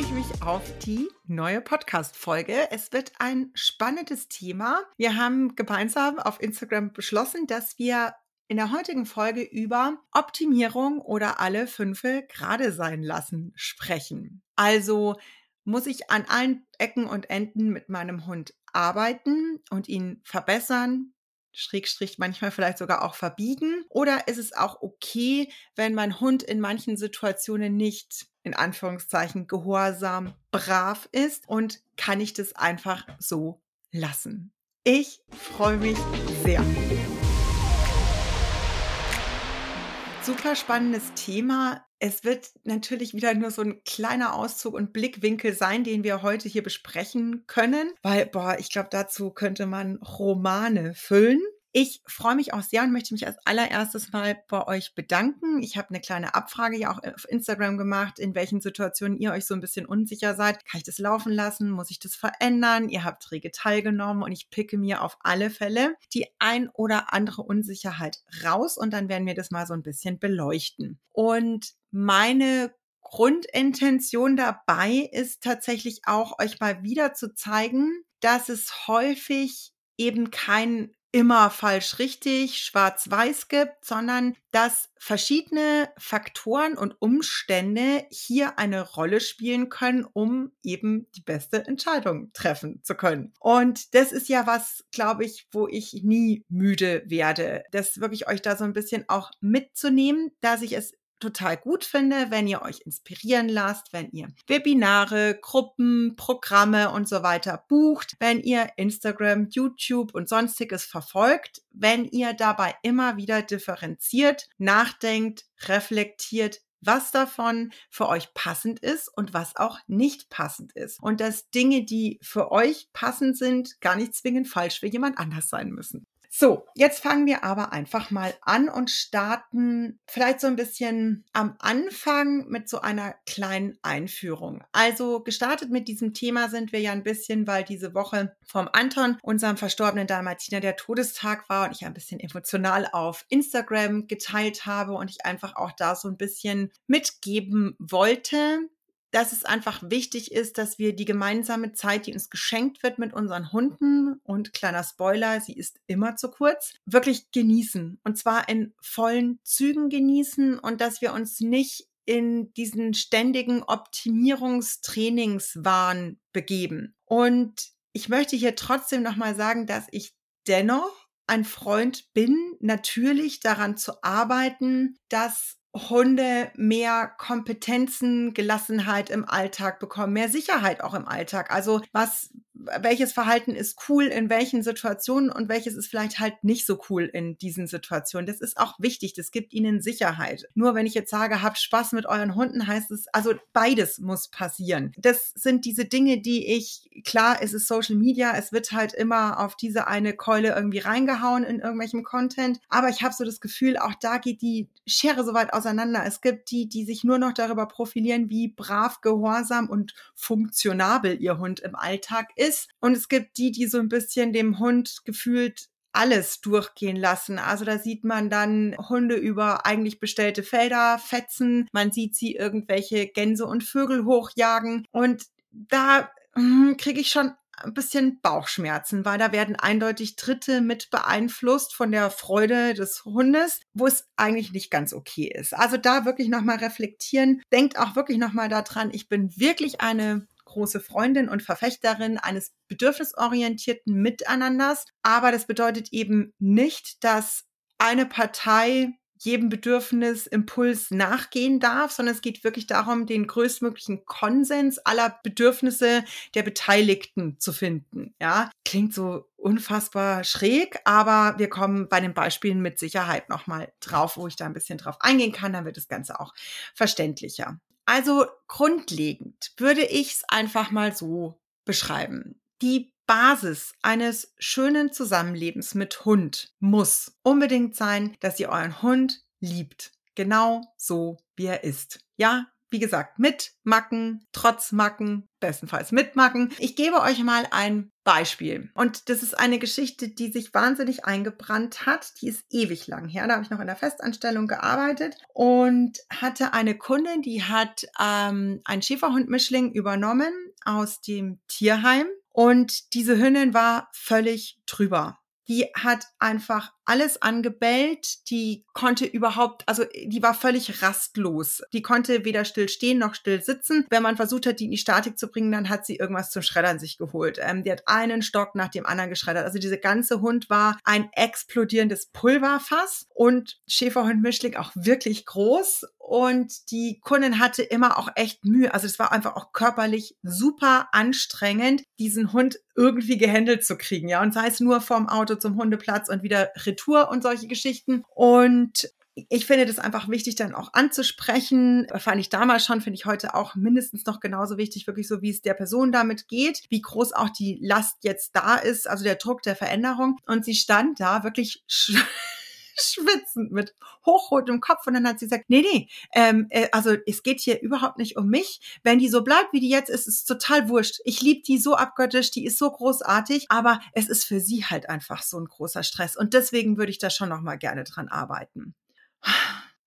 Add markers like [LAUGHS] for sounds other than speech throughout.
Ich mich auf die neue Podcast-Folge. Es wird ein spannendes Thema. Wir haben gemeinsam auf Instagram beschlossen, dass wir in der heutigen Folge über Optimierung oder alle Fünfe gerade sein lassen sprechen. Also muss ich an allen Ecken und Enden mit meinem Hund arbeiten und ihn verbessern, Schrägstrich manchmal vielleicht sogar auch verbiegen? Oder ist es auch okay, wenn mein Hund in manchen Situationen nicht in Anführungszeichen gehorsam, brav ist und kann ich das einfach so lassen? Ich freue mich sehr. Super spannendes Thema. Es wird natürlich wieder nur so ein kleiner Auszug und Blickwinkel sein, den wir heute hier besprechen können, weil, boah, ich glaube, dazu könnte man Romane füllen. Ich freue mich auch sehr und möchte mich als allererstes mal bei euch bedanken. Ich habe eine kleine Abfrage ja auch auf Instagram gemacht, in welchen Situationen ihr euch so ein bisschen unsicher seid. Kann ich das laufen lassen? Muss ich das verändern? Ihr habt rege teilgenommen und ich picke mir auf alle Fälle die ein oder andere Unsicherheit raus und dann werden wir das mal so ein bisschen beleuchten. Und meine Grundintention dabei ist tatsächlich auch, euch mal wieder zu zeigen, dass es häufig eben kein immer falsch richtig, schwarz-weiß gibt, sondern dass verschiedene Faktoren und Umstände hier eine Rolle spielen können, um eben die beste Entscheidung treffen zu können. Und das ist ja was, glaube ich, wo ich nie müde werde, das wirklich euch da so ein bisschen auch mitzunehmen, dass ich es total gut finde, wenn ihr euch inspirieren lasst, wenn ihr Webinare, Gruppen, Programme und so weiter bucht, wenn ihr Instagram, YouTube und sonstiges verfolgt, wenn ihr dabei immer wieder differenziert, nachdenkt, reflektiert, was davon für euch passend ist und was auch nicht passend ist. Und dass Dinge, die für euch passend sind, gar nicht zwingend falsch für jemand anders sein müssen. So, jetzt fangen wir aber einfach mal an und starten vielleicht so ein bisschen am Anfang mit so einer kleinen Einführung. Also gestartet mit diesem Thema sind wir ja ein bisschen, weil diese Woche vom Anton, unserem verstorbenen Dalmatiner, der Todestag war und ich ein bisschen emotional auf Instagram geteilt habe und ich einfach auch da so ein bisschen mitgeben wollte, dass es einfach wichtig ist, dass wir die gemeinsame Zeit, die uns geschenkt wird mit unseren Hunden und kleiner Spoiler, sie ist immer zu kurz, wirklich genießen. Und zwar in vollen Zügen genießen und dass wir uns nicht in diesen ständigen Optimierungstrainingswahn begeben. Und ich möchte hier trotzdem nochmal sagen, dass ich dennoch ein Freund bin, natürlich daran zu arbeiten, dass Hunde mehr Kompetenzen, Gelassenheit im Alltag bekommen, mehr Sicherheit auch im Alltag. Also was welches Verhalten ist cool in welchen Situationen und welches ist vielleicht halt nicht so cool in diesen Situationen. Das ist auch wichtig. Das gibt ihnen Sicherheit. Nur wenn ich jetzt sage, habt Spaß mit euren Hunden, heißt es, also beides muss passieren. Das sind diese Dinge, die ich, klar, es ist Social Media, es wird halt immer auf diese eine Keule irgendwie reingehauen in irgendwelchem Content. Aber ich habe so das Gefühl, auch da geht die Schere so weit auseinander. Es gibt die, die sich nur noch darüber profilieren, wie brav, gehorsam und funktionabel ihr Hund im Alltag ist ist. Und es gibt die, die so ein bisschen dem Hund gefühlt alles durchgehen lassen. Also da sieht man dann Hunde über eigentlich bestellte Felder fetzen, man sieht sie irgendwelche Gänse und Vögel hochjagen und da hm, kriege ich schon ein bisschen Bauchschmerzen, weil da werden eindeutig Dritte mit beeinflusst von der Freude des Hundes, wo es eigentlich nicht ganz okay ist. Also da wirklich nochmal reflektieren. Denkt auch wirklich nochmal daran, ich bin wirklich eine große Freundin und Verfechterin eines bedürfnisorientierten Miteinanders. Aber das bedeutet eben nicht, dass eine Partei jedem Bedürfnis, Impuls nachgehen darf, sondern es geht wirklich darum, den größtmöglichen Konsens aller Bedürfnisse der Beteiligten zu finden. Ja, klingt so unfassbar schräg, aber wir kommen bei den Beispielen mit Sicherheit nochmal drauf, wo ich da ein bisschen drauf eingehen kann, dann wird das Ganze auch verständlicher. Also grundlegend würde ich es einfach mal so beschreiben. Die Basis eines schönen Zusammenlebens mit Hund muss unbedingt sein, dass ihr euren Hund liebt. Genau so, wie er ist. Ja, wie gesagt, mit Macken, trotz Macken, bestenfalls mit Macken. Ich gebe euch mal ein Beispiel. Und das ist eine Geschichte, die sich wahnsinnig eingebrannt hat. Die ist ewig lang her. Da habe ich noch in der Festanstellung gearbeitet und hatte eine Kundin, die hat ähm, einen Schäferhund-Mischling übernommen aus dem Tierheim. Und diese Hündin war völlig drüber die hat einfach alles angebellt, die konnte überhaupt, also die war völlig rastlos. Die konnte weder still stehen noch still sitzen. Wenn man versucht hat, die in die Statik zu bringen, dann hat sie irgendwas zum Schreddern sich geholt. Ähm, die hat einen Stock nach dem anderen geschreddert. Also diese ganze Hund war ein explodierendes Pulverfass und Schäferhund Mischling auch wirklich groß und die Kundin hatte immer auch echt Mühe. Also es war einfach auch körperlich super anstrengend, diesen Hund irgendwie gehandelt zu kriegen, ja. Und sei es nur vom Auto zum Hundeplatz und wieder Retour und solche Geschichten. Und ich finde das einfach wichtig, dann auch anzusprechen. Fand ich damals schon, finde ich heute auch mindestens noch genauso wichtig, wirklich so, wie es der Person damit geht, wie groß auch die Last jetzt da ist, also der Druck der Veränderung. Und sie stand da wirklich [LAUGHS] schwitzend mit hochrotem Kopf. Und dann hat sie gesagt, nee, nee, ähm, äh, also es geht hier überhaupt nicht um mich. Wenn die so bleibt, wie die jetzt ist, ist total wurscht. Ich liebe die so abgöttisch, die ist so großartig, aber es ist für sie halt einfach so ein großer Stress. Und deswegen würde ich da schon noch mal gerne dran arbeiten.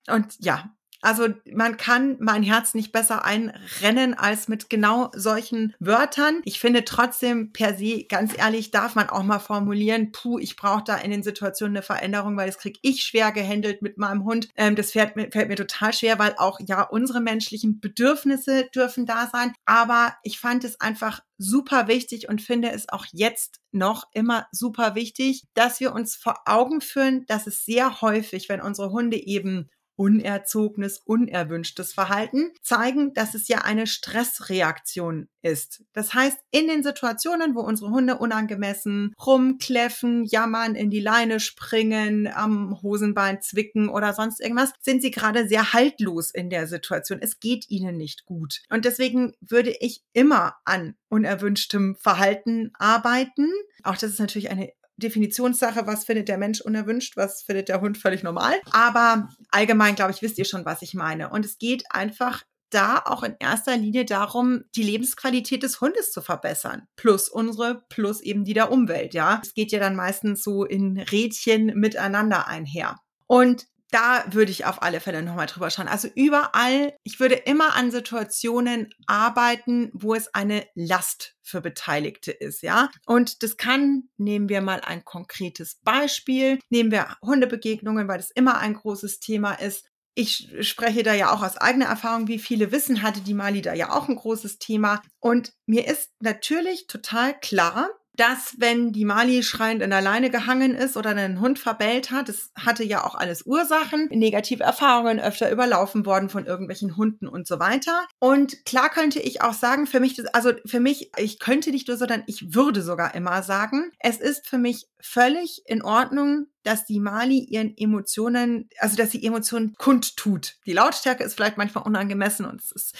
Und ja, also man kann mein Herz nicht besser einrennen als mit genau solchen Wörtern. Ich finde trotzdem per se, ganz ehrlich, darf man auch mal formulieren, puh, ich brauche da in den Situationen eine Veränderung, weil das kriege ich schwer gehandelt mit meinem Hund. Ähm, das fällt mir, fällt mir total schwer, weil auch ja unsere menschlichen Bedürfnisse dürfen da sein. Aber ich fand es einfach super wichtig und finde es auch jetzt noch immer super wichtig, dass wir uns vor Augen führen, dass es sehr häufig, wenn unsere Hunde eben unerzogenes, unerwünschtes Verhalten zeigen, dass es ja eine Stressreaktion ist. Das heißt, in den Situationen, wo unsere Hunde unangemessen rumkläffen, jammern, in die Leine springen, am Hosenbein zwicken oder sonst irgendwas, sind sie gerade sehr haltlos in der Situation. Es geht ihnen nicht gut. Und deswegen würde ich immer an unerwünschtem Verhalten arbeiten. Auch das ist natürlich eine Definitionssache, was findet der Mensch unerwünscht, was findet der Hund völlig normal. Aber allgemein, glaube ich, wisst ihr schon, was ich meine. Und es geht einfach da auch in erster Linie darum, die Lebensqualität des Hundes zu verbessern. Plus unsere, plus eben die der Umwelt, ja. Es geht ja dann meistens so in Rädchen miteinander einher. Und da würde ich auf alle Fälle nochmal drüber schauen. Also überall, ich würde immer an Situationen arbeiten, wo es eine Last für Beteiligte ist, ja. Und das kann, nehmen wir mal ein konkretes Beispiel, nehmen wir Hundebegegnungen, weil das immer ein großes Thema ist. Ich spreche da ja auch aus eigener Erfahrung, wie viele wissen, hatte die Mali da ja auch ein großes Thema. Und mir ist natürlich total klar, dass wenn die Mali schreiend in der Leine gehangen ist oder einen Hund verbellt hat, das hatte ja auch alles Ursachen, negative Erfahrungen, öfter überlaufen worden von irgendwelchen Hunden und so weiter. Und klar könnte ich auch sagen, für mich, also für mich, ich könnte nicht nur, sondern ich würde sogar immer sagen, es ist für mich völlig in Ordnung, dass die Mali ihren Emotionen, also dass sie Emotionen kundtut. Die Lautstärke ist vielleicht manchmal unangemessen und es ist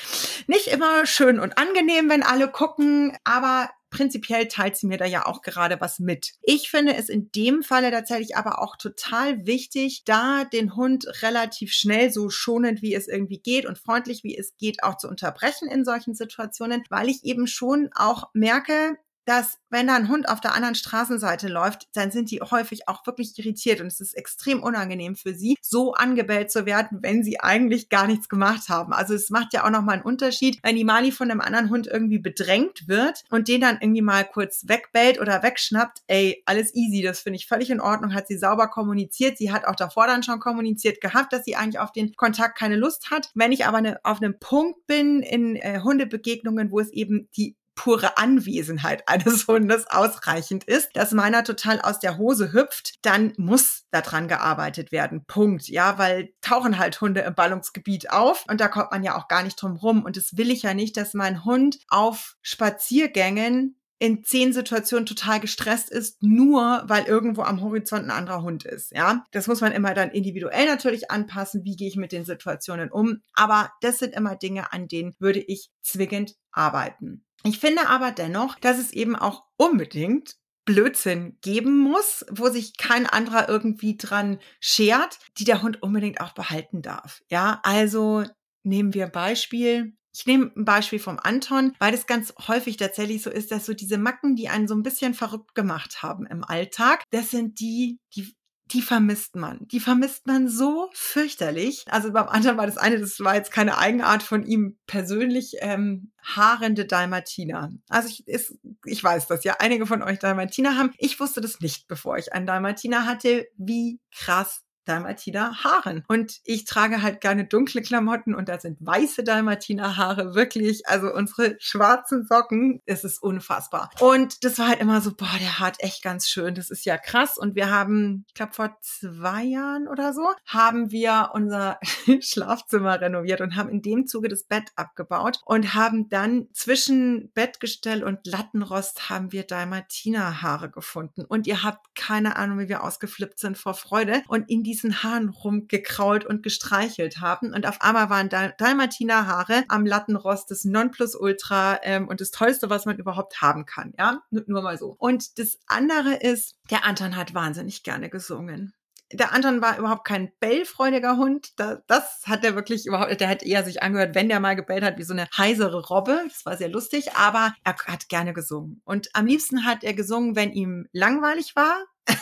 nicht immer schön und angenehm, wenn alle gucken, aber prinzipiell teilt sie mir da ja auch gerade was mit. Ich finde es in dem Falle tatsächlich aber auch total wichtig, da den Hund relativ schnell so schonend wie es irgendwie geht und freundlich wie es geht auch zu unterbrechen in solchen Situationen, weil ich eben schon auch merke, dass wenn da ein Hund auf der anderen Straßenseite läuft, dann sind die häufig auch wirklich irritiert und es ist extrem unangenehm für sie, so angebellt zu werden, wenn sie eigentlich gar nichts gemacht haben. Also es macht ja auch nochmal einen Unterschied, wenn die Mali von einem anderen Hund irgendwie bedrängt wird und den dann irgendwie mal kurz wegbellt oder wegschnappt, ey, alles easy, das finde ich völlig in Ordnung, hat sie sauber kommuniziert. Sie hat auch davor dann schon kommuniziert gehabt, dass sie eigentlich auf den Kontakt keine Lust hat. Wenn ich aber ne, auf einem Punkt bin in äh, Hundebegegnungen, wo es eben die pure Anwesenheit eines [LAUGHS] Hundes ausreichend ist, dass meiner total aus der Hose hüpft, dann muss daran gearbeitet werden. Punkt. Ja, weil tauchen halt Hunde im Ballungsgebiet auf und da kommt man ja auch gar nicht drum rum. Und das will ich ja nicht, dass mein Hund auf Spaziergängen in zehn Situationen total gestresst ist, nur weil irgendwo am Horizont ein anderer Hund ist. Ja, das muss man immer dann individuell natürlich anpassen. Wie gehe ich mit den Situationen um? Aber das sind immer Dinge, an denen würde ich zwingend arbeiten. Ich finde aber dennoch, dass es eben auch unbedingt Blödsinn geben muss, wo sich kein anderer irgendwie dran schert, die der Hund unbedingt auch behalten darf. Ja, also nehmen wir Beispiel. Ich nehme ein Beispiel vom Anton, weil das ganz häufig tatsächlich so ist, dass so diese Macken, die einen so ein bisschen verrückt gemacht haben im Alltag, das sind die, die die vermisst man. Die vermisst man so fürchterlich. Also beim anderen war das eine, das war jetzt keine Eigenart von ihm persönlich, ähm, haarende Dalmatiner. Also ich, ist, ich weiß das ja, einige von euch Dalmatiner haben. Ich wusste das nicht, bevor ich einen Dalmatiner hatte, wie krass Dalmatiner Haaren. Und ich trage halt gerne dunkle Klamotten und da sind weiße Dalmatiner Haare wirklich, also unsere schwarzen Socken, es ist unfassbar. Und das war halt immer so, boah, der hat echt ganz schön, das ist ja krass. Und wir haben, ich glaube vor zwei Jahren oder so, haben wir unser [LAUGHS] Schlafzimmer renoviert und haben in dem Zuge das Bett abgebaut und haben dann zwischen Bettgestell und Lattenrost haben wir Dalmatiner Haare gefunden. Und ihr habt keine Ahnung, wie wir ausgeflippt sind vor Freude. Und in die diesen Haaren rumgekrault und gestreichelt haben. Und auf einmal waren Dal Dalmatiner Haare am Lattenrost das Nonplusultra ähm, und das Tollste, was man überhaupt haben kann. Ja, nur mal so. Und das andere ist, der Anton hat wahnsinnig gerne gesungen der Anton war überhaupt kein bellfreudiger Hund. das hat er wirklich überhaupt, der hat eher sich angehört, wenn der mal gebellt hat, wie so eine heisere Robbe. Das war sehr lustig, aber er hat gerne gesungen. Und am liebsten hat er gesungen, wenn ihm langweilig war. [LAUGHS]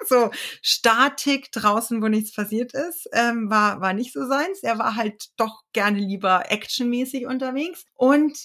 [LAUGHS] so Statik draußen, wo nichts passiert ist, ähm, war, war nicht so seins. Er war halt doch gerne lieber actionmäßig unterwegs. Und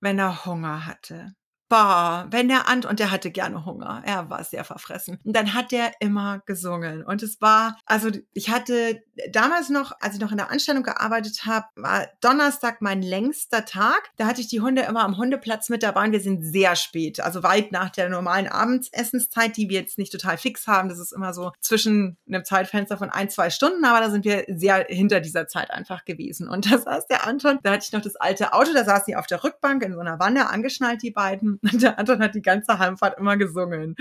wenn er Hunger hatte, Bah, wenn der Ant und der hatte gerne Hunger. Er war sehr verfressen. Und dann hat der immer gesungen. Und es war, also ich hatte damals noch, als ich noch in der Anstellung gearbeitet habe, war Donnerstag mein längster Tag. Da hatte ich die Hunde immer am Hundeplatz mit dabei und wir sind sehr spät, also weit nach der normalen Abendsessenszeit, die wir jetzt nicht total fix haben. Das ist immer so zwischen einem Zeitfenster von ein, zwei Stunden, aber da sind wir sehr hinter dieser Zeit einfach gewesen. Und da saß der Anton, da hatte ich noch das alte Auto, da saß sie auf der Rückbank in so einer Wanne, angeschnallt, die beiden. Und [LAUGHS] der Anton hat die ganze Heimfahrt immer gesungen.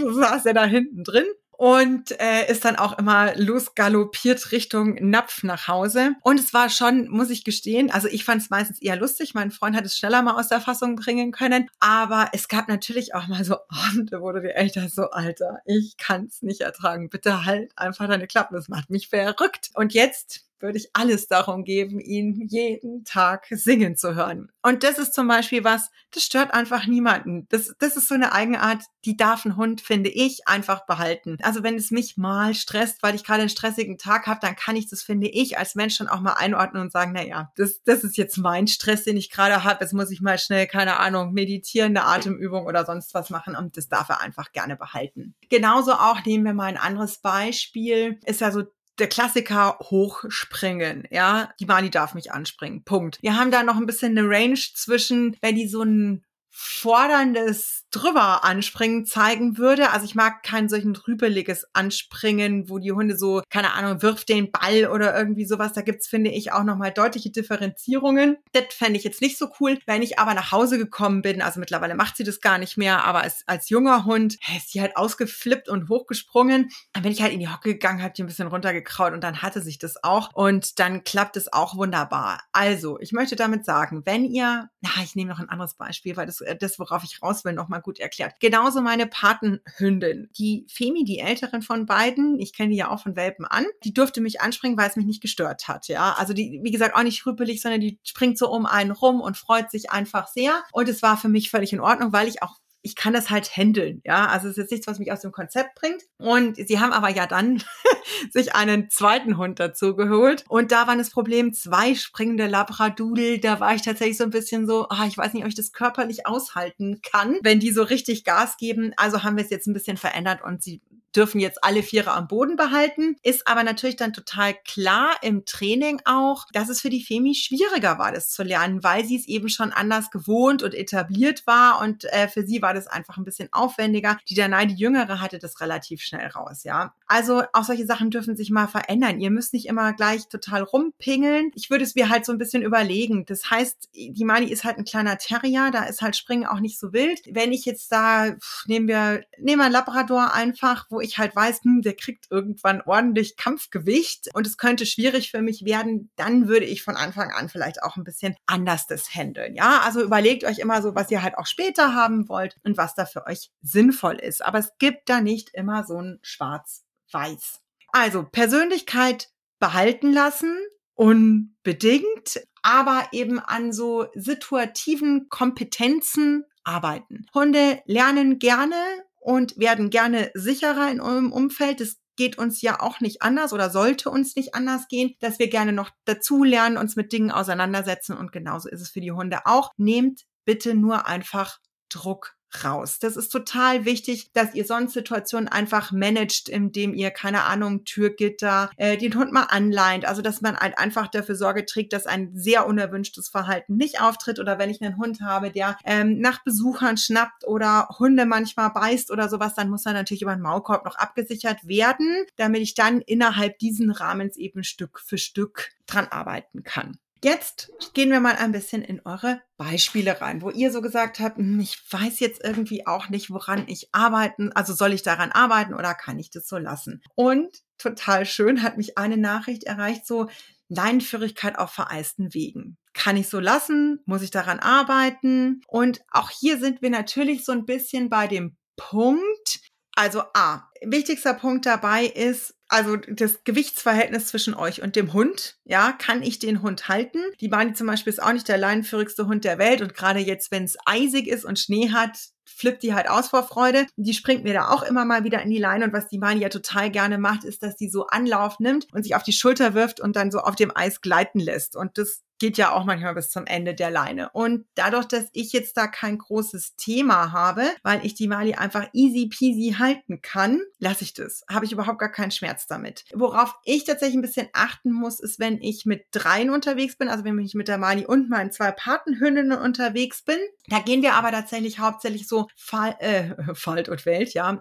So [LAUGHS] saß er da hinten drin und äh, ist dann auch immer losgaloppiert Richtung Napf nach Hause. Und es war schon, muss ich gestehen, also ich fand es meistens eher lustig. Mein Freund hat es schneller mal aus der Fassung bringen können. Aber es gab natürlich auch mal so [LAUGHS] Abende, wo du dir echt so, Alter, ich kann es nicht ertragen. Bitte halt einfach deine Klappe. Das macht mich verrückt. Und jetzt würde ich alles darum geben, ihn jeden Tag singen zu hören. Und das ist zum Beispiel was, das stört einfach niemanden. Das, das ist so eine Eigenart, die darf ein Hund, finde ich, einfach behalten. Also wenn es mich mal stresst, weil ich gerade einen stressigen Tag habe, dann kann ich das, finde ich, als Mensch schon auch mal einordnen und sagen, na ja, das, das ist jetzt mein Stress, den ich gerade habe. Jetzt muss ich mal schnell, keine Ahnung, meditieren, eine Atemübung oder sonst was machen. Und das darf er einfach gerne behalten. Genauso auch, nehmen wir mal ein anderes Beispiel, ist ja so der Klassiker hochspringen, ja. Die Mali darf mich anspringen. Punkt. Wir haben da noch ein bisschen eine Range zwischen, wenn die so ein forderndes drüber anspringen zeigen würde. Also ich mag kein solchen rübeliges Anspringen, wo die Hunde so, keine Ahnung, wirft den Ball oder irgendwie sowas. Da gibt's, finde ich, auch nochmal deutliche Differenzierungen. Das fände ich jetzt nicht so cool. Wenn ich aber nach Hause gekommen bin, also mittlerweile macht sie das gar nicht mehr, aber als, als junger Hund ist sie halt ausgeflippt und hochgesprungen. Dann bin ich halt in die Hocke gegangen, habe die ein bisschen runtergekraut und dann hatte sich das auch. Und dann klappt es auch wunderbar. Also, ich möchte damit sagen, wenn ihr, na, ich nehme noch ein anderes Beispiel, weil das, das worauf ich raus will, nochmal gut erklärt. Genauso meine Patenhündin. Die Femi, die älteren von beiden, ich kenne die ja auch von Welpen an, die durfte mich anspringen, weil es mich nicht gestört hat. Ja, also die, wie gesagt, auch nicht rüppelig, sondern die springt so um einen rum und freut sich einfach sehr. Und es war für mich völlig in Ordnung, weil ich auch ich kann das halt handeln, ja. Also es ist jetzt nichts, was mich aus dem Konzept bringt. Und sie haben aber ja dann [LAUGHS] sich einen zweiten Hund dazu geholt. Und da war das Problem, zwei springende Labradudel. Da war ich tatsächlich so ein bisschen so, ah, ich weiß nicht, ob ich das körperlich aushalten kann, wenn die so richtig Gas geben. Also haben wir es jetzt ein bisschen verändert und sie dürfen jetzt alle Viere am Boden behalten. Ist aber natürlich dann total klar im Training auch, dass es für die Femi schwieriger war, das zu lernen, weil sie es eben schon anders gewohnt und etabliert war und äh, für sie war das einfach ein bisschen aufwendiger. Die Danai, die Jüngere, hatte das relativ schnell raus, ja. Also auch solche Sachen dürfen sich mal verändern. Ihr müsst nicht immer gleich total rumpingeln. Ich würde es mir halt so ein bisschen überlegen. Das heißt, die Mali ist halt ein kleiner Terrier, da ist halt Springen auch nicht so wild. Wenn ich jetzt da, nehmen wir, nehmen wir Labrador einfach, wo ich halt weiß, hm, der kriegt irgendwann ordentlich Kampfgewicht und es könnte schwierig für mich werden, dann würde ich von Anfang an vielleicht auch ein bisschen anders das handeln. Ja, also überlegt euch immer so, was ihr halt auch später haben wollt und was da für euch sinnvoll ist. Aber es gibt da nicht immer so ein Schwarz-Weiß. Also Persönlichkeit behalten lassen, unbedingt, aber eben an so situativen Kompetenzen arbeiten. Hunde lernen gerne und werden gerne sicherer in eurem Umfeld. Das geht uns ja auch nicht anders oder sollte uns nicht anders gehen, dass wir gerne noch dazu lernen, uns mit Dingen auseinandersetzen und genauso ist es für die Hunde auch. Nehmt bitte nur einfach Druck raus. Das ist total wichtig, dass ihr sonst Situationen einfach managt, indem ihr, keine Ahnung, Türgitter, äh, den Hund mal anleint. Also, dass man halt einfach dafür Sorge trägt, dass ein sehr unerwünschtes Verhalten nicht auftritt. Oder wenn ich einen Hund habe, der ähm, nach Besuchern schnappt oder Hunde manchmal beißt oder sowas, dann muss er natürlich über den Maulkorb noch abgesichert werden, damit ich dann innerhalb diesen Rahmens eben Stück für Stück dran arbeiten kann. Jetzt gehen wir mal ein bisschen in eure Beispiele rein, wo ihr so gesagt habt, hm, ich weiß jetzt irgendwie auch nicht, woran ich arbeiten, also soll ich daran arbeiten oder kann ich das so lassen? Und total schön hat mich eine Nachricht erreicht, so Leinenführigkeit auf vereisten Wegen. Kann ich so lassen? Muss ich daran arbeiten? Und auch hier sind wir natürlich so ein bisschen bei dem Punkt, also A, wichtigster Punkt dabei ist, also das Gewichtsverhältnis zwischen euch und dem Hund. Ja, kann ich den Hund halten? Die Bani zum Beispiel ist auch nicht der leinenführigste Hund der Welt und gerade jetzt, wenn es eisig ist und Schnee hat, flippt die halt aus vor Freude. Die springt mir da auch immer mal wieder in die Leine und was die Mani ja total gerne macht, ist, dass die so Anlauf nimmt und sich auf die Schulter wirft und dann so auf dem Eis gleiten lässt. Und das geht ja auch manchmal bis zum Ende der Leine. Und dadurch, dass ich jetzt da kein großes Thema habe, weil ich die Mali einfach easy peasy halten kann, lasse ich das. Habe ich überhaupt gar keinen Schmerz damit. Worauf ich tatsächlich ein bisschen achten muss, ist, wenn ich mit dreien unterwegs bin, also wenn ich mit der Mali und meinen zwei Patenhündinnen unterwegs bin. Da gehen wir aber tatsächlich hauptsächlich so Fall, äh, [LAUGHS] Falt und Welt, ja.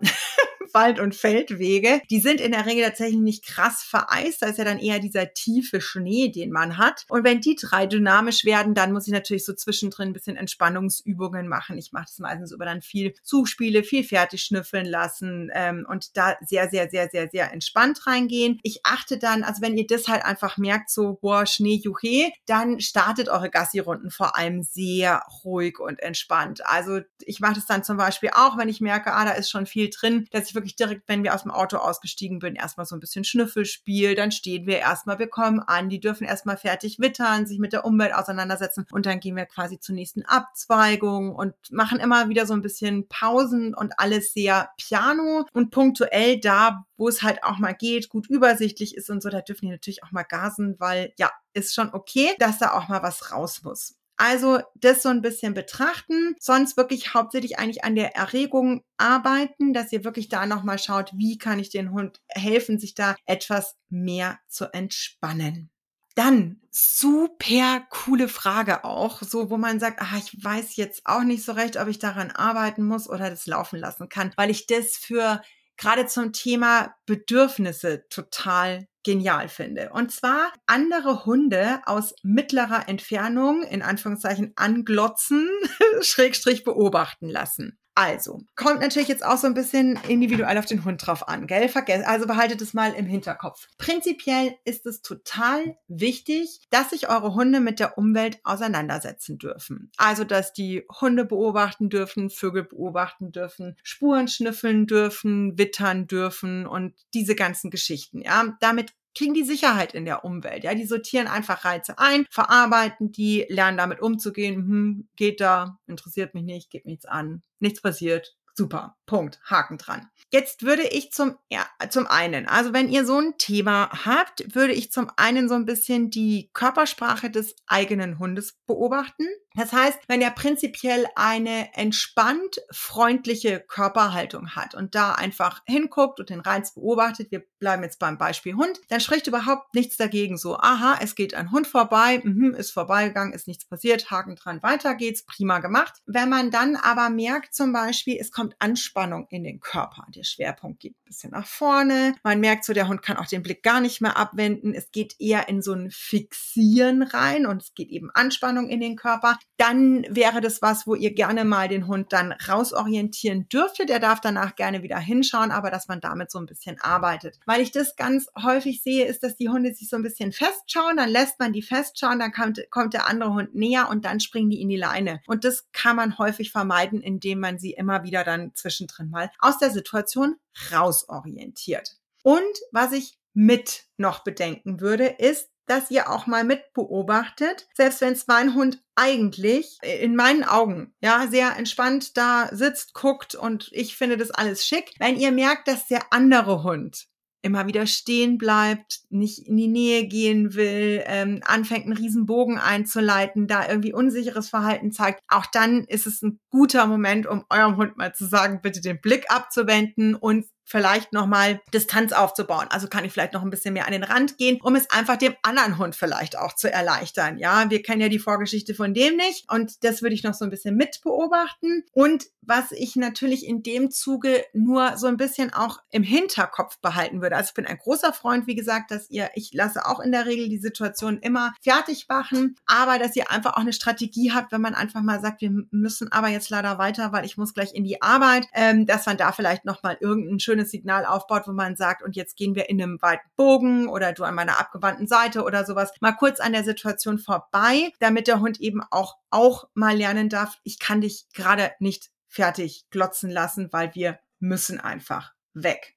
Wald- und Feldwege. Die sind in der Regel tatsächlich nicht krass vereist. Da ist ja dann eher dieser tiefe Schnee, den man hat. Und wenn die drei dynamisch werden, dann muss ich natürlich so zwischendrin ein bisschen Entspannungsübungen machen. Ich mache das meistens über dann viel Zugspiele, viel fertig schnüffeln lassen ähm, und da sehr, sehr, sehr, sehr, sehr entspannt reingehen. Ich achte dann, also wenn ihr das halt einfach merkt, so, boah, Schnee, juhe, dann startet eure Gassi-Runden vor allem sehr ruhig und entspannt. Also ich mache das dann zum Beispiel auch, wenn ich merke, ah, da ist schon viel drin, dass ich wirklich direkt, wenn wir aus dem Auto ausgestiegen bin, erstmal so ein bisschen Schnüffelspiel, dann stehen wir erstmal, wir kommen an, die dürfen erstmal fertig wittern, sich mit der Umwelt auseinandersetzen und dann gehen wir quasi zur nächsten Abzweigung und machen immer wieder so ein bisschen Pausen und alles sehr piano und punktuell da, wo es halt auch mal geht, gut übersichtlich ist und so, da dürfen die natürlich auch mal gasen, weil ja, ist schon okay, dass da auch mal was raus muss. Also das so ein bisschen betrachten, sonst wirklich hauptsächlich eigentlich an der Erregung arbeiten, dass ihr wirklich da nochmal schaut, wie kann ich den Hund helfen, sich da etwas mehr zu entspannen. Dann super coole Frage auch, so wo man sagt, ah, ich weiß jetzt auch nicht so recht, ob ich daran arbeiten muss oder das laufen lassen kann, weil ich das für gerade zum Thema Bedürfnisse total genial finde. Und zwar andere Hunde aus mittlerer Entfernung, in Anführungszeichen, anglotzen, [LAUGHS] Schrägstrich beobachten lassen. Also, kommt natürlich jetzt auch so ein bisschen individuell auf den Hund drauf an, gell? Vergesst, also behaltet es mal im Hinterkopf. Prinzipiell ist es total wichtig, dass sich eure Hunde mit der Umwelt auseinandersetzen dürfen. Also, dass die Hunde beobachten dürfen, Vögel beobachten dürfen, Spuren schnüffeln dürfen, wittern dürfen und diese ganzen Geschichten, ja? Damit kriegen die Sicherheit in der Umwelt. Ja, die sortieren einfach Reize ein, verarbeiten die, lernen damit umzugehen. Hm, geht da, interessiert mich nicht, geht nichts an, nichts passiert. Super, Punkt, Haken dran. Jetzt würde ich zum, ja, zum einen, also wenn ihr so ein Thema habt, würde ich zum einen so ein bisschen die Körpersprache des eigenen Hundes beobachten. Das heißt, wenn er prinzipiell eine entspannt freundliche Körperhaltung hat und da einfach hinguckt und den Reiz beobachtet, wir bleiben jetzt beim Beispiel Hund, dann spricht überhaupt nichts dagegen. So, aha, es geht ein Hund vorbei, mh, ist vorbeigegangen, ist nichts passiert, Haken dran, weiter geht's, prima gemacht. Wenn man dann aber merkt zum Beispiel, es kommt Anspannung in den Körper, der Schwerpunkt geht ein bisschen nach vorne, man merkt so, der Hund kann auch den Blick gar nicht mehr abwenden, es geht eher in so ein Fixieren rein und es geht eben Anspannung in den Körper, dann wäre das was, wo ihr gerne mal den Hund dann rausorientieren dürftet. Er darf danach gerne wieder hinschauen, aber dass man damit so ein bisschen arbeitet. Weil ich das ganz häufig sehe, ist, dass die Hunde sich so ein bisschen festschauen, dann lässt man die festschauen, dann kommt, kommt der andere Hund näher und dann springen die in die Leine. Und das kann man häufig vermeiden, indem man sie immer wieder dann zwischendrin mal aus der Situation rausorientiert. Und was ich mit noch bedenken würde, ist, dass ihr auch mal mit beobachtet, selbst wenn es mein Hund eigentlich in meinen Augen ja sehr entspannt da sitzt, guckt und ich finde das alles schick, wenn ihr merkt, dass der andere Hund immer wieder stehen bleibt, nicht in die Nähe gehen will, ähm, anfängt einen riesen Bogen einzuleiten, da irgendwie unsicheres Verhalten zeigt, auch dann ist es ein guter Moment, um eurem Hund mal zu sagen, bitte den Blick abzuwenden und vielleicht nochmal Distanz aufzubauen. Also kann ich vielleicht noch ein bisschen mehr an den Rand gehen, um es einfach dem anderen Hund vielleicht auch zu erleichtern. Ja, wir kennen ja die Vorgeschichte von dem nicht und das würde ich noch so ein bisschen mit beobachten. Und was ich natürlich in dem Zuge nur so ein bisschen auch im Hinterkopf behalten würde. Also ich bin ein großer Freund, wie gesagt, dass ihr, ich lasse auch in der Regel die Situation immer fertig machen, aber dass ihr einfach auch eine Strategie habt, wenn man einfach mal sagt, wir müssen aber jetzt leider weiter, weil ich muss gleich in die Arbeit, ähm, dass man da vielleicht nochmal irgendein schönes Signal aufbaut, wo man sagt, und jetzt gehen wir in einem weiten Bogen oder du an meiner abgewandten Seite oder sowas, mal kurz an der Situation vorbei, damit der Hund eben auch, auch mal lernen darf, ich kann dich gerade nicht fertig glotzen lassen, weil wir müssen einfach weg.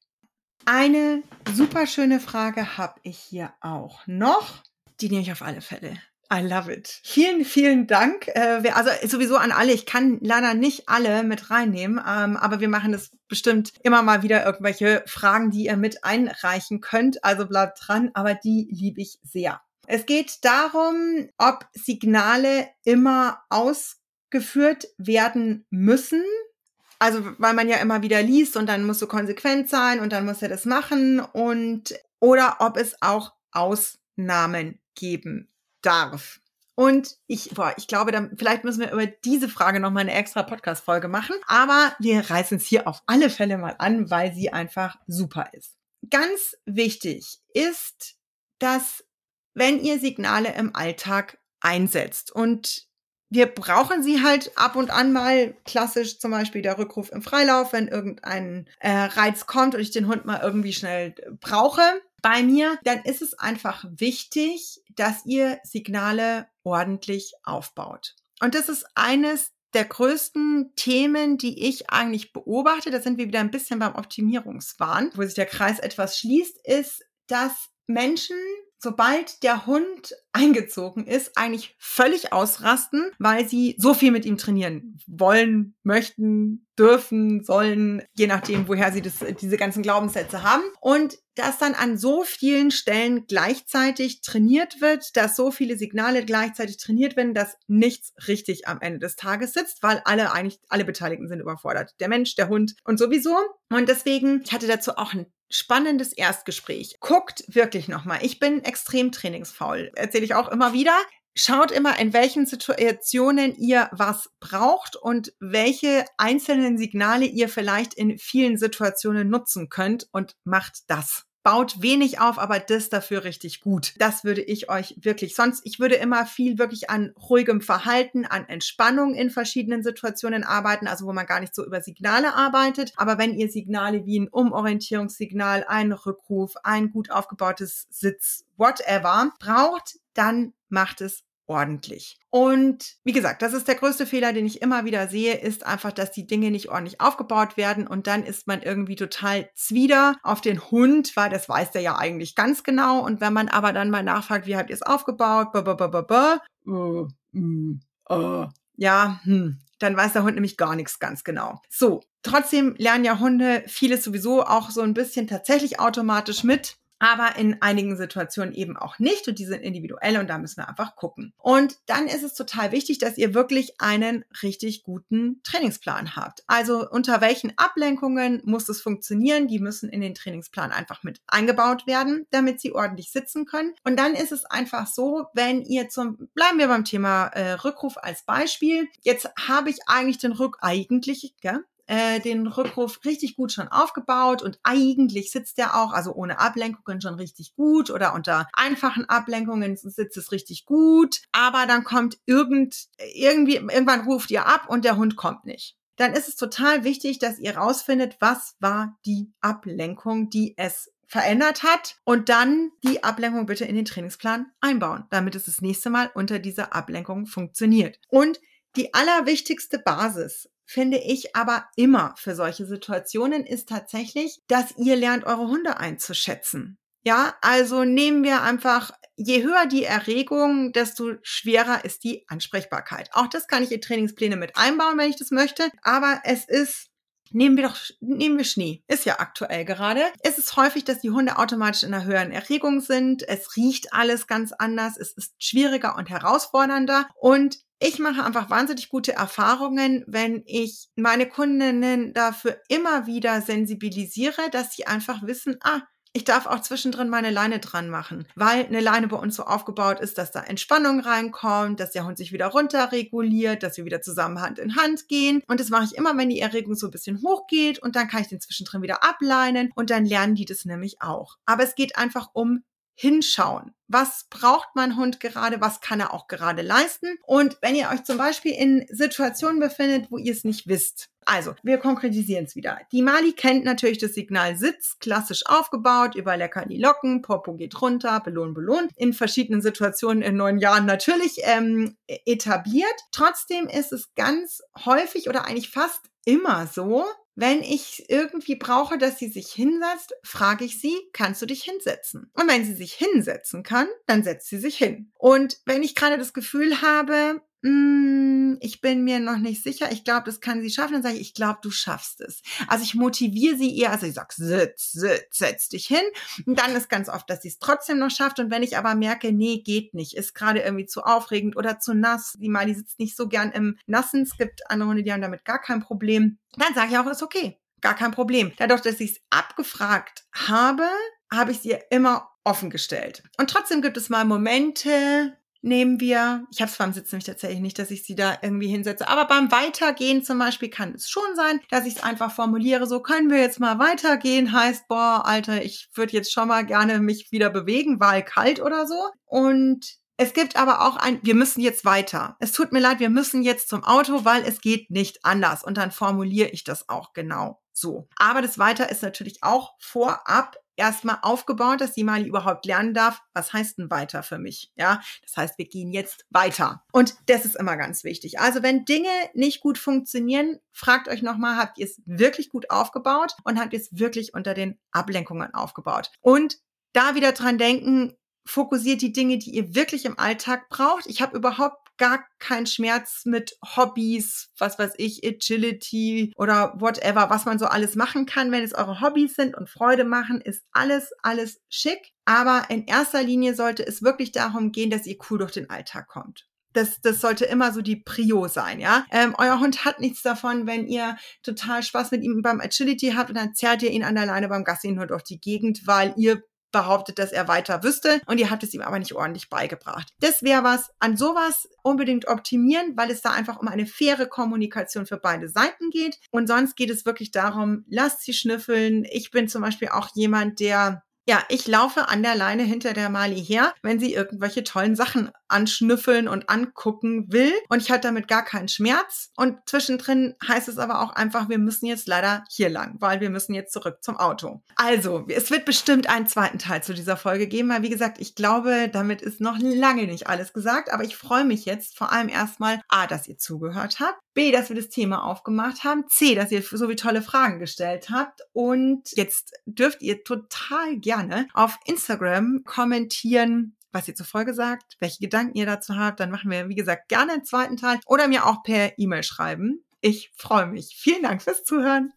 Eine super schöne Frage habe ich hier auch noch. Die nehme ich auf alle Fälle. I love it. Vielen, vielen Dank. Äh, also sowieso an alle. Ich kann leider nicht alle mit reinnehmen, ähm, aber wir machen das bestimmt immer mal wieder irgendwelche Fragen, die ihr mit einreichen könnt. Also bleibt dran, aber die liebe ich sehr. Es geht darum, ob Signale immer ausgeführt werden müssen. Also, weil man ja immer wieder liest und dann musst du konsequent sein und dann muss er das machen und oder ob es auch Ausnahmen geben darf. Und ich, boah, ich glaube, dann, vielleicht müssen wir über diese Frage nochmal eine extra Podcast-Folge machen. Aber wir reißen es hier auf alle Fälle mal an, weil sie einfach super ist. Ganz wichtig ist, dass wenn ihr Signale im Alltag einsetzt und wir brauchen sie halt ab und an mal klassisch zum Beispiel der Rückruf im Freilauf, wenn irgendein äh, Reiz kommt und ich den Hund mal irgendwie schnell brauche bei mir, dann ist es einfach wichtig, dass ihr Signale ordentlich aufbaut. Und das ist eines der größten Themen, die ich eigentlich beobachte, da sind wir wieder ein bisschen beim Optimierungswahn, wo sich der Kreis etwas schließt, ist, dass Menschen sobald der Hund eingezogen ist, eigentlich völlig ausrasten, weil sie so viel mit ihm trainieren wollen, möchten, dürfen, sollen, je nachdem, woher sie das, diese ganzen Glaubenssätze haben. Und dass dann an so vielen Stellen gleichzeitig trainiert wird, dass so viele Signale gleichzeitig trainiert werden, dass nichts richtig am Ende des Tages sitzt, weil alle eigentlich, alle Beteiligten sind überfordert. Der Mensch, der Hund und sowieso. Und deswegen, ich hatte dazu auch ein spannendes Erstgespräch. Guckt wirklich nochmal. Ich bin extrem trainingsfaul. Erzähle ich auch immer wieder. Schaut immer, in welchen Situationen ihr was braucht und welche einzelnen Signale ihr vielleicht in vielen Situationen nutzen könnt und macht das baut wenig auf, aber das dafür richtig gut. Das würde ich euch wirklich sonst, ich würde immer viel wirklich an ruhigem Verhalten, an Entspannung in verschiedenen Situationen arbeiten, also wo man gar nicht so über Signale arbeitet. Aber wenn ihr Signale wie ein Umorientierungssignal, ein Rückruf, ein gut aufgebautes Sitz, whatever braucht, dann macht es ordentlich. Und wie gesagt, das ist der größte Fehler, den ich immer wieder sehe, ist einfach, dass die Dinge nicht ordentlich aufgebaut werden und dann ist man irgendwie total zwider auf den Hund, weil das weiß der ja eigentlich ganz genau. Und wenn man aber dann mal nachfragt, wie habt ihr es aufgebaut, b -b -b uh, mm, uh, ja, hm, dann weiß der Hund nämlich gar nichts ganz genau. So, trotzdem lernen ja Hunde vieles sowieso auch so ein bisschen tatsächlich automatisch mit. Aber in einigen Situationen eben auch nicht und die sind individuell und da müssen wir einfach gucken. Und dann ist es total wichtig, dass ihr wirklich einen richtig guten Trainingsplan habt. Also unter welchen Ablenkungen muss es funktionieren? Die müssen in den Trainingsplan einfach mit eingebaut werden, damit sie ordentlich sitzen können. Und dann ist es einfach so, wenn ihr zum, bleiben wir beim Thema äh, Rückruf als Beispiel. Jetzt habe ich eigentlich den Rück, eigentlich, gell? Äh, den Rückruf richtig gut schon aufgebaut und eigentlich sitzt er auch, also ohne Ablenkungen schon richtig gut oder unter einfachen Ablenkungen sitzt es richtig gut, aber dann kommt irgend, irgendwie, irgendwann ruft ihr ab und der Hund kommt nicht. Dann ist es total wichtig, dass ihr rausfindet, was war die Ablenkung, die es verändert hat und dann die Ablenkung bitte in den Trainingsplan einbauen, damit es das nächste Mal unter dieser Ablenkung funktioniert. Und die allerwichtigste Basis finde ich aber immer für solche Situationen ist tatsächlich, dass ihr lernt, eure Hunde einzuschätzen. Ja, also nehmen wir einfach, je höher die Erregung, desto schwerer ist die Ansprechbarkeit. Auch das kann ich in Trainingspläne mit einbauen, wenn ich das möchte. Aber es ist Nehmen wir doch, nehmen wir Schnee. Ist ja aktuell gerade. Es ist häufig, dass die Hunde automatisch in einer höheren Erregung sind. Es riecht alles ganz anders. Es ist schwieriger und herausfordernder. Und ich mache einfach wahnsinnig gute Erfahrungen, wenn ich meine Kundinnen dafür immer wieder sensibilisiere, dass sie einfach wissen, ah, ich darf auch zwischendrin meine Leine dran machen, weil eine Leine bei uns so aufgebaut ist, dass da Entspannung reinkommt, dass der Hund sich wieder runterreguliert, dass wir wieder zusammen Hand in Hand gehen. Und das mache ich immer, wenn die Erregung so ein bisschen hochgeht und dann kann ich den zwischendrin wieder ableinen und dann lernen die das nämlich auch. Aber es geht einfach um hinschauen. Was braucht mein Hund gerade? Was kann er auch gerade leisten? Und wenn ihr euch zum Beispiel in Situationen befindet, wo ihr es nicht wisst, also, wir konkretisieren es wieder. Die Mali kennt natürlich das Signal Sitz, klassisch aufgebaut, über Leckerli Locken, Popo geht runter, belohn, belohn. In verschiedenen Situationen in neun Jahren natürlich ähm, etabliert. Trotzdem ist es ganz häufig oder eigentlich fast immer so, wenn ich irgendwie brauche, dass sie sich hinsetzt, frage ich sie, kannst du dich hinsetzen? Und wenn sie sich hinsetzen kann, dann setzt sie sich hin. Und wenn ich gerade das Gefühl habe, ich bin mir noch nicht sicher, ich glaube, das kann sie schaffen, dann sage ich, ich glaube, du schaffst es. Also ich motiviere sie eher, also ich sage, sitz, sitz, setz dich hin. Und dann ist ganz oft, dass sie es trotzdem noch schafft. Und wenn ich aber merke, nee, geht nicht, ist gerade irgendwie zu aufregend oder zu nass, die Mali sitzt nicht so gern im Nassen, es gibt andere Hunde, die haben damit gar kein Problem, dann sage ich auch, ist okay, gar kein Problem. Dadurch, dass ich es abgefragt habe, habe ich sie immer offen gestellt. Und trotzdem gibt es mal Momente, nehmen wir, ich habe es beim Sitzen nämlich tatsächlich nicht, dass ich sie da irgendwie hinsetze, aber beim Weitergehen zum Beispiel kann es schon sein, dass ich es einfach formuliere, so können wir jetzt mal weitergehen, heißt, boah, Alter, ich würde jetzt schon mal gerne mich wieder bewegen, weil kalt oder so. Und es gibt aber auch ein, wir müssen jetzt weiter. Es tut mir leid, wir müssen jetzt zum Auto, weil es geht nicht anders. Und dann formuliere ich das auch genau so. Aber das Weiter ist natürlich auch vorab erstmal aufgebaut, dass die Mali überhaupt lernen darf, was heißt denn weiter für mich? Ja, das heißt, wir gehen jetzt weiter. Und das ist immer ganz wichtig. Also wenn Dinge nicht gut funktionieren, fragt euch nochmal, habt ihr es wirklich gut aufgebaut und habt ihr es wirklich unter den Ablenkungen aufgebaut? Und da wieder dran denken, fokussiert die Dinge, die ihr wirklich im Alltag braucht. Ich habe überhaupt gar keinen Schmerz mit Hobbys, was weiß ich, Agility oder whatever, was man so alles machen kann. Wenn es eure Hobbys sind und Freude machen, ist alles, alles schick. Aber in erster Linie sollte es wirklich darum gehen, dass ihr cool durch den Alltag kommt. Das, das sollte immer so die Prio sein, ja. Ähm, euer Hund hat nichts davon, wenn ihr total Spaß mit ihm beim Agility habt und dann zerrt ihr ihn an der Leine beim Gassi nur durch die Gegend, weil ihr behauptet, dass er weiter wüsste und ihr habt es ihm aber nicht ordentlich beigebracht. Das wäre was, an sowas unbedingt optimieren, weil es da einfach um eine faire Kommunikation für beide Seiten geht. Und sonst geht es wirklich darum, lasst sie schnüffeln. Ich bin zum Beispiel auch jemand, der ja, ich laufe an der Leine hinter der Mali her, wenn sie irgendwelche tollen Sachen anschnüffeln und angucken will. Und ich hatte damit gar keinen Schmerz. Und zwischendrin heißt es aber auch einfach, wir müssen jetzt leider hier lang, weil wir müssen jetzt zurück zum Auto. Also, es wird bestimmt einen zweiten Teil zu dieser Folge geben, weil wie gesagt, ich glaube, damit ist noch lange nicht alles gesagt. Aber ich freue mich jetzt vor allem erstmal, A, dass ihr zugehört habt. B, dass wir das Thema aufgemacht haben. C, dass ihr so wie tolle Fragen gestellt habt. Und jetzt dürft ihr total gerne auf Instagram kommentieren, was ihr zur Folge sagt, welche Gedanken ihr dazu habt. Dann machen wir, wie gesagt, gerne einen zweiten Teil oder mir auch per E-Mail schreiben. Ich freue mich. Vielen Dank fürs Zuhören.